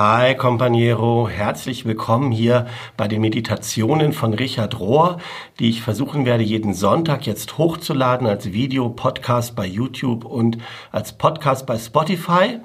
Hi Companiero, herzlich willkommen hier bei den Meditationen von Richard Rohr, die ich versuchen werde, jeden Sonntag jetzt hochzuladen als Video, Podcast bei YouTube und als Podcast bei Spotify.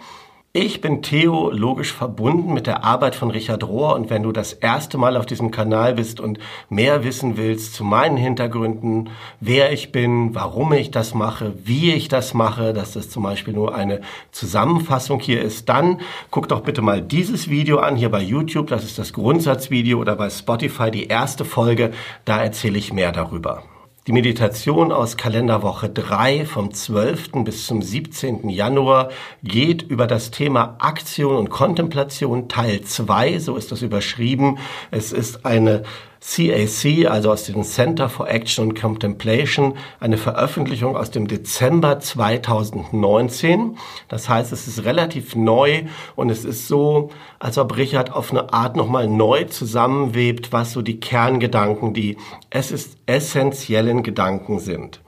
Ich bin theologisch verbunden mit der Arbeit von Richard Rohr und wenn du das erste Mal auf diesem Kanal bist und mehr wissen willst zu meinen Hintergründen, wer ich bin, warum ich das mache, wie ich das mache, dass das zum Beispiel nur eine Zusammenfassung hier ist, dann guck doch bitte mal dieses Video an hier bei YouTube, das ist das Grundsatzvideo oder bei Spotify die erste Folge, da erzähle ich mehr darüber. Die Meditation aus Kalenderwoche 3 vom 12. bis zum 17. Januar geht über das Thema Aktion und Kontemplation Teil 2, so ist das überschrieben. Es ist eine CAC, also aus dem Center for Action and Contemplation, eine Veröffentlichung aus dem Dezember 2019. Das heißt, es ist relativ neu und es ist so, als ob Richard auf eine Art nochmal neu zusammenwebt, was so die Kerngedanken, die es ist essentiellen Gedanken sind.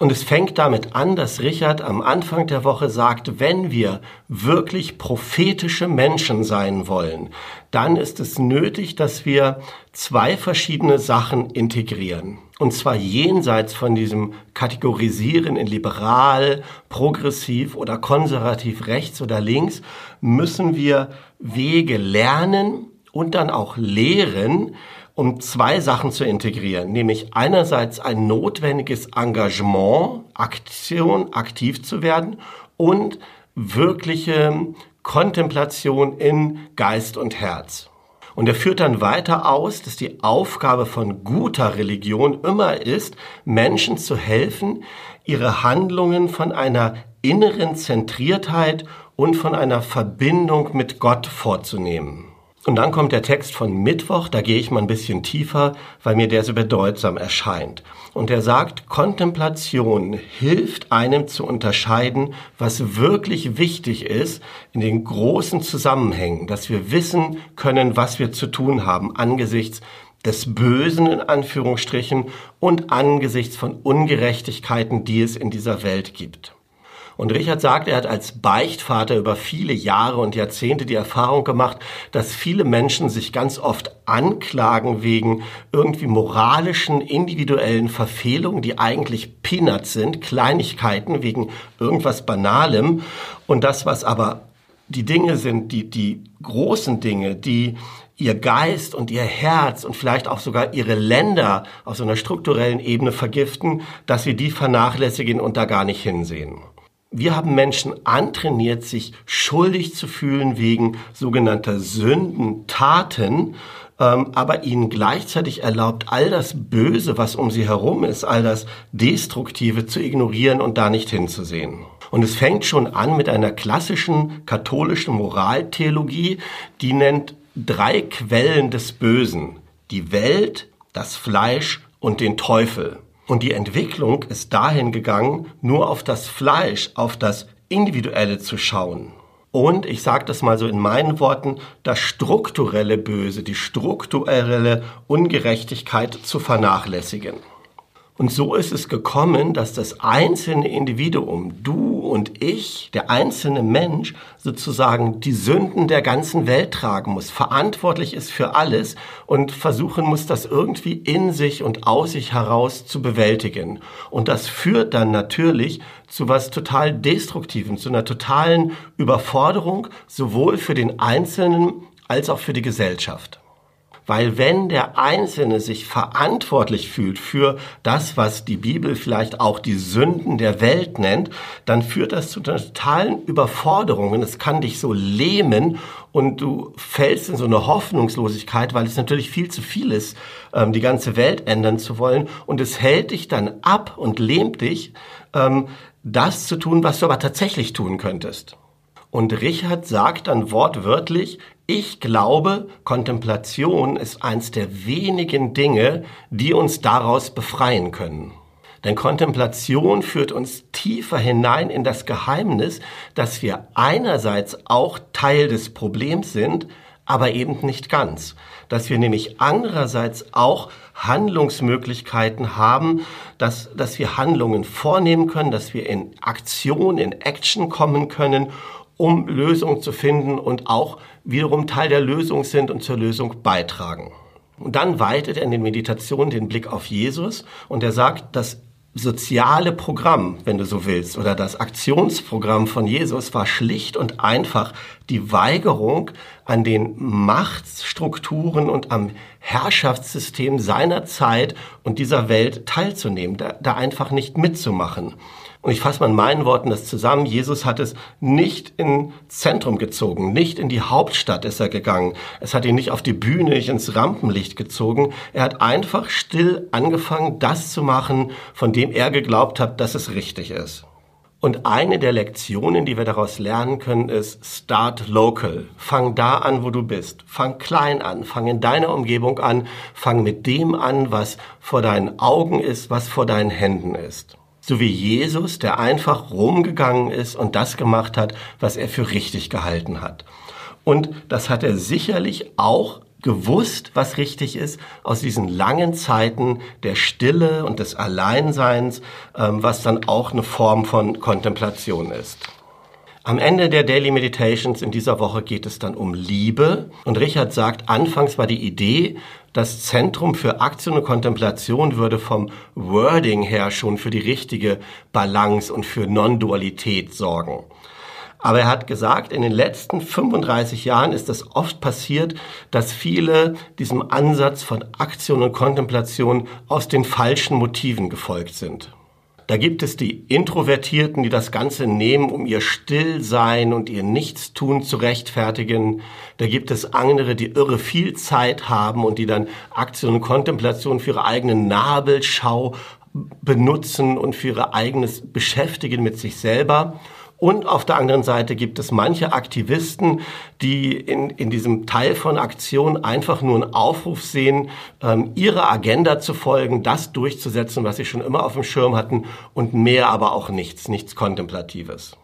Und es fängt damit an, dass Richard am Anfang der Woche sagt, wenn wir wirklich prophetische Menschen sein wollen, dann ist es nötig, dass wir zwei verschiedene Sachen integrieren. Und zwar jenseits von diesem Kategorisieren in liberal, progressiv oder konservativ rechts oder links, müssen wir Wege lernen und dann auch lehren, um zwei Sachen zu integrieren, nämlich einerseits ein notwendiges Engagement, Aktion, aktiv zu werden und wirkliche Kontemplation in Geist und Herz. Und er führt dann weiter aus, dass die Aufgabe von guter Religion immer ist, Menschen zu helfen, ihre Handlungen von einer inneren Zentriertheit und von einer Verbindung mit Gott vorzunehmen. Und dann kommt der Text von Mittwoch, da gehe ich mal ein bisschen tiefer, weil mir der so bedeutsam erscheint. Und er sagt, Kontemplation hilft einem zu unterscheiden, was wirklich wichtig ist in den großen Zusammenhängen, dass wir wissen können, was wir zu tun haben angesichts des Bösen in Anführungsstrichen und angesichts von Ungerechtigkeiten, die es in dieser Welt gibt. Und Richard sagt, er hat als Beichtvater über viele Jahre und Jahrzehnte die Erfahrung gemacht, dass viele Menschen sich ganz oft anklagen wegen irgendwie moralischen, individuellen Verfehlungen, die eigentlich Peanuts sind, Kleinigkeiten wegen irgendwas Banalem. Und das, was aber die Dinge sind, die, die großen Dinge, die ihr Geist und ihr Herz und vielleicht auch sogar ihre Länder auf so einer strukturellen Ebene vergiften, dass sie die vernachlässigen und da gar nicht hinsehen. Wir haben Menschen antrainiert, sich schuldig zu fühlen wegen sogenannter Sündentaten, ähm, aber ihnen gleichzeitig erlaubt, all das Böse, was um sie herum ist, all das Destruktive zu ignorieren und da nicht hinzusehen. Und es fängt schon an mit einer klassischen katholischen Moraltheologie, die nennt drei Quellen des Bösen. Die Welt, das Fleisch und den Teufel. Und die Entwicklung ist dahin gegangen, nur auf das Fleisch, auf das Individuelle zu schauen. Und ich sage das mal so in meinen Worten, das strukturelle Böse, die strukturelle Ungerechtigkeit zu vernachlässigen. Und so ist es gekommen, dass das einzelne Individuum, du und ich, der einzelne Mensch, sozusagen die Sünden der ganzen Welt tragen muss, verantwortlich ist für alles und versuchen muss, das irgendwie in sich und aus sich heraus zu bewältigen. Und das führt dann natürlich zu was total Destruktivem, zu einer totalen Überforderung, sowohl für den Einzelnen als auch für die Gesellschaft. Weil wenn der Einzelne sich verantwortlich fühlt für das, was die Bibel vielleicht auch die Sünden der Welt nennt, dann führt das zu totalen Überforderungen. Es kann dich so lähmen und du fällst in so eine Hoffnungslosigkeit, weil es natürlich viel zu viel ist, ähm, die ganze Welt ändern zu wollen. Und es hält dich dann ab und lähmt dich, ähm, das zu tun, was du aber tatsächlich tun könntest. Und Richard sagt dann wortwörtlich, ich glaube, Kontemplation ist eins der wenigen Dinge, die uns daraus befreien können. Denn Kontemplation führt uns tiefer hinein in das Geheimnis, dass wir einerseits auch Teil des Problems sind, aber eben nicht ganz. Dass wir nämlich andererseits auch Handlungsmöglichkeiten haben, dass, dass wir Handlungen vornehmen können, dass wir in Aktion, in Action kommen können um Lösungen zu finden und auch wiederum Teil der Lösung sind und zur Lösung beitragen. Und dann weitet er in den Meditationen den Blick auf Jesus und er sagt, das soziale Programm, wenn du so willst, oder das Aktionsprogramm von Jesus war schlicht und einfach die Weigerung, an den Machtstrukturen und am Herrschaftssystem seiner Zeit und dieser Welt teilzunehmen, da, da einfach nicht mitzumachen. Und ich fasse mal in meinen Worten das zusammen. Jesus hat es nicht ins Zentrum gezogen, nicht in die Hauptstadt ist er gegangen. Es hat ihn nicht auf die Bühne, nicht ins Rampenlicht gezogen. Er hat einfach still angefangen, das zu machen, von dem er geglaubt hat, dass es richtig ist. Und eine der Lektionen, die wir daraus lernen können, ist Start Local. Fang da an, wo du bist. Fang klein an. Fang in deiner Umgebung an. Fang mit dem an, was vor deinen Augen ist, was vor deinen Händen ist so wie Jesus, der einfach rumgegangen ist und das gemacht hat, was er für richtig gehalten hat. Und das hat er sicherlich auch gewusst, was richtig ist, aus diesen langen Zeiten der Stille und des Alleinseins, ähm, was dann auch eine Form von Kontemplation ist. Am Ende der Daily Meditations in dieser Woche geht es dann um Liebe. Und Richard sagt, anfangs war die Idee, das Zentrum für Aktion und Kontemplation würde vom Wording her schon für die richtige Balance und für Non-Dualität sorgen. Aber er hat gesagt, in den letzten 35 Jahren ist es oft passiert, dass viele diesem Ansatz von Aktion und Kontemplation aus den falschen Motiven gefolgt sind. Da gibt es die Introvertierten, die das Ganze nehmen, um ihr Stillsein und ihr Nichtstun zu rechtfertigen. Da gibt es andere, die irre viel Zeit haben und die dann Aktion und Kontemplation für ihre eigene Nabelschau benutzen und für ihre eigenes Beschäftigen mit sich selber. Und auf der anderen Seite gibt es manche Aktivisten, die in, in diesem Teil von Aktion einfach nur einen Aufruf sehen, ähm, ihrer Agenda zu folgen, das durchzusetzen, was sie schon immer auf dem Schirm hatten und mehr aber auch nichts, nichts Kontemplatives.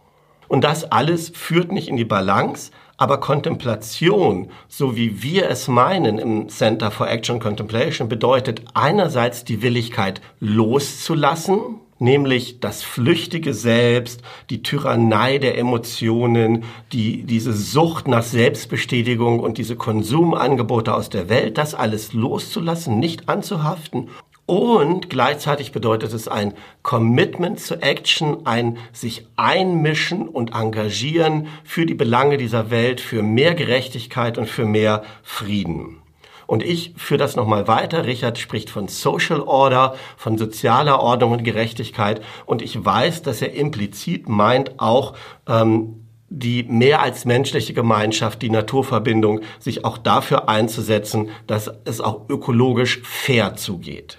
Und das alles führt nicht in die Balance, aber Kontemplation, so wie wir es meinen im Center for Action Contemplation, bedeutet einerseits die Willigkeit loszulassen, nämlich das flüchtige Selbst, die Tyrannei der Emotionen, die, diese Sucht nach Selbstbestätigung und diese Konsumangebote aus der Welt, das alles loszulassen, nicht anzuhaften. Und gleichzeitig bedeutet es ein Commitment zu Action, ein sich einmischen und engagieren für die Belange dieser Welt, für mehr Gerechtigkeit und für mehr Frieden. Und ich führe das nochmal weiter. Richard spricht von Social Order, von sozialer Ordnung und Gerechtigkeit. Und ich weiß, dass er implizit meint auch, ähm, die mehr als menschliche Gemeinschaft, die Naturverbindung, sich auch dafür einzusetzen, dass es auch ökologisch fair zugeht.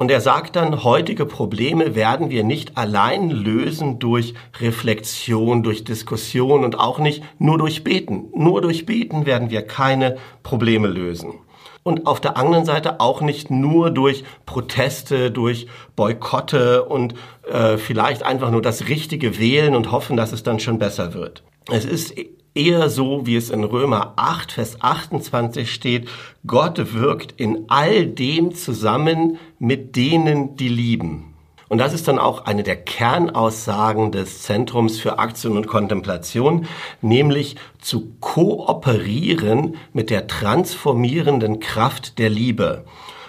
Und er sagt dann, heutige Probleme werden wir nicht allein lösen durch Reflexion, durch Diskussion und auch nicht nur durch Beten. Nur durch Beten werden wir keine Probleme lösen. Und auf der anderen Seite auch nicht nur durch Proteste, durch Boykotte und äh, vielleicht einfach nur das Richtige wählen und hoffen, dass es dann schon besser wird. Es ist eher so, wie es in Römer 8, Vers 28 steht, Gott wirkt in all dem zusammen mit denen, die lieben. Und das ist dann auch eine der Kernaussagen des Zentrums für Aktion und Kontemplation, nämlich zu kooperieren mit der transformierenden Kraft der Liebe.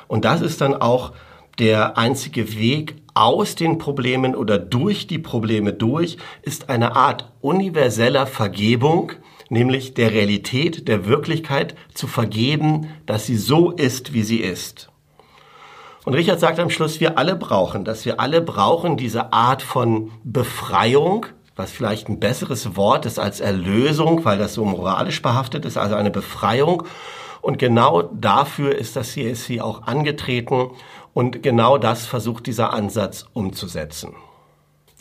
Und das ist dann auch der einzige Weg aus den Problemen oder durch die Probleme durch ist eine Art universeller Vergebung, nämlich der Realität, der Wirklichkeit zu vergeben, dass sie so ist, wie sie ist. Und Richard sagt am Schluss, wir alle brauchen das. Wir alle brauchen diese Art von Befreiung, was vielleicht ein besseres Wort ist als Erlösung, weil das so moralisch behaftet ist, also eine Befreiung. Und genau dafür ist das CSC auch angetreten und genau das versucht dieser Ansatz umzusetzen.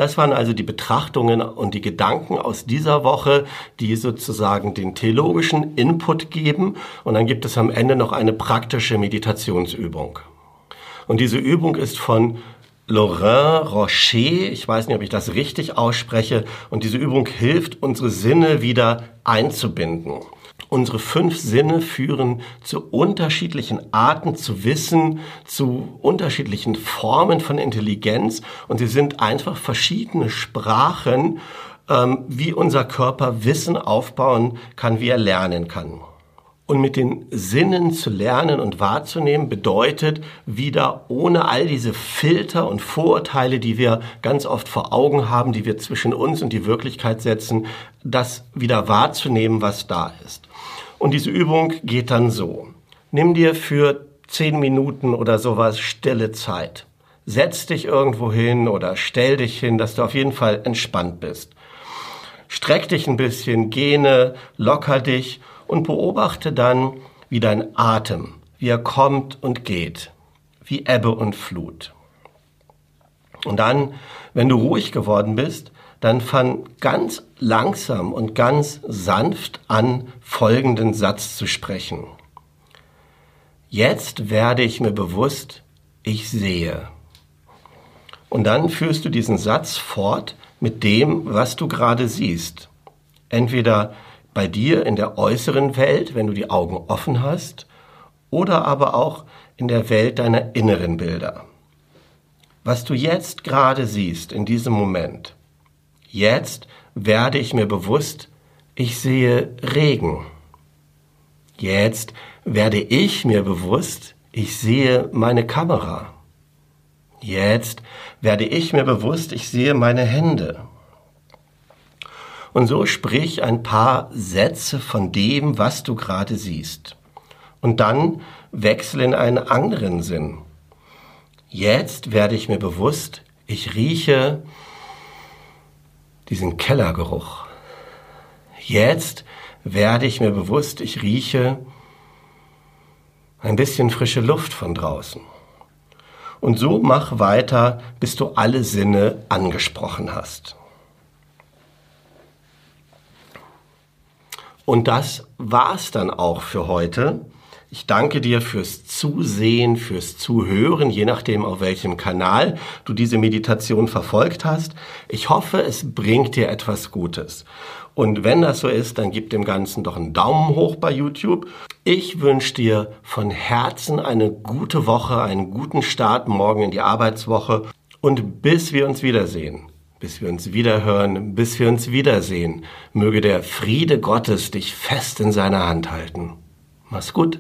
Das waren also die Betrachtungen und die Gedanken aus dieser Woche, die sozusagen den theologischen Input geben. Und dann gibt es am Ende noch eine praktische Meditationsübung. Und diese Übung ist von Laurent Rocher, ich weiß nicht, ob ich das richtig ausspreche, und diese Übung hilft, unsere Sinne wieder einzubinden. Unsere fünf Sinne führen zu unterschiedlichen Arten zu Wissen, zu unterschiedlichen Formen von Intelligenz und sie sind einfach verschiedene Sprachen, ähm, wie unser Körper Wissen aufbauen kann, wie er lernen kann. Und mit den Sinnen zu lernen und wahrzunehmen bedeutet wieder ohne all diese Filter und Vorurteile, die wir ganz oft vor Augen haben, die wir zwischen uns und die Wirklichkeit setzen, das wieder wahrzunehmen, was da ist. Und diese Übung geht dann so. Nimm dir für zehn Minuten oder sowas stille Zeit. Setz dich irgendwo hin oder stell dich hin, dass du auf jeden Fall entspannt bist. Streck dich ein bisschen, gähne, locker dich und beobachte dann, wie dein Atem, wie er kommt und geht, wie Ebbe und Flut. Und dann, wenn du ruhig geworden bist, dann fang ganz langsam und ganz sanft an, folgenden Satz zu sprechen. Jetzt werde ich mir bewusst, ich sehe. Und dann führst du diesen Satz fort mit dem, was du gerade siehst. Entweder bei dir in der äußeren Welt, wenn du die Augen offen hast, oder aber auch in der Welt deiner inneren Bilder. Was du jetzt gerade siehst in diesem Moment, jetzt werde ich mir bewusst, ich sehe Regen. Jetzt werde ich mir bewusst, ich sehe meine Kamera. Jetzt werde ich mir bewusst, ich sehe meine Hände. Und so sprich ein paar Sätze von dem, was du gerade siehst. Und dann wechsle in einen anderen Sinn. Jetzt werde ich mir bewusst, ich rieche diesen Kellergeruch. Jetzt werde ich mir bewusst, ich rieche ein bisschen frische Luft von draußen. Und so mach weiter, bis du alle Sinne angesprochen hast. Und das war's dann auch für heute. Ich danke dir fürs Zusehen, fürs Zuhören, je nachdem, auf welchem Kanal du diese Meditation verfolgt hast. Ich hoffe, es bringt dir etwas Gutes. Und wenn das so ist, dann gib dem Ganzen doch einen Daumen hoch bei YouTube. Ich wünsche dir von Herzen eine gute Woche, einen guten Start morgen in die Arbeitswoche und bis wir uns wiedersehen bis wir uns wiederhören, bis wir uns wiedersehen. Möge der Friede Gottes dich fest in seiner Hand halten. Mach's gut.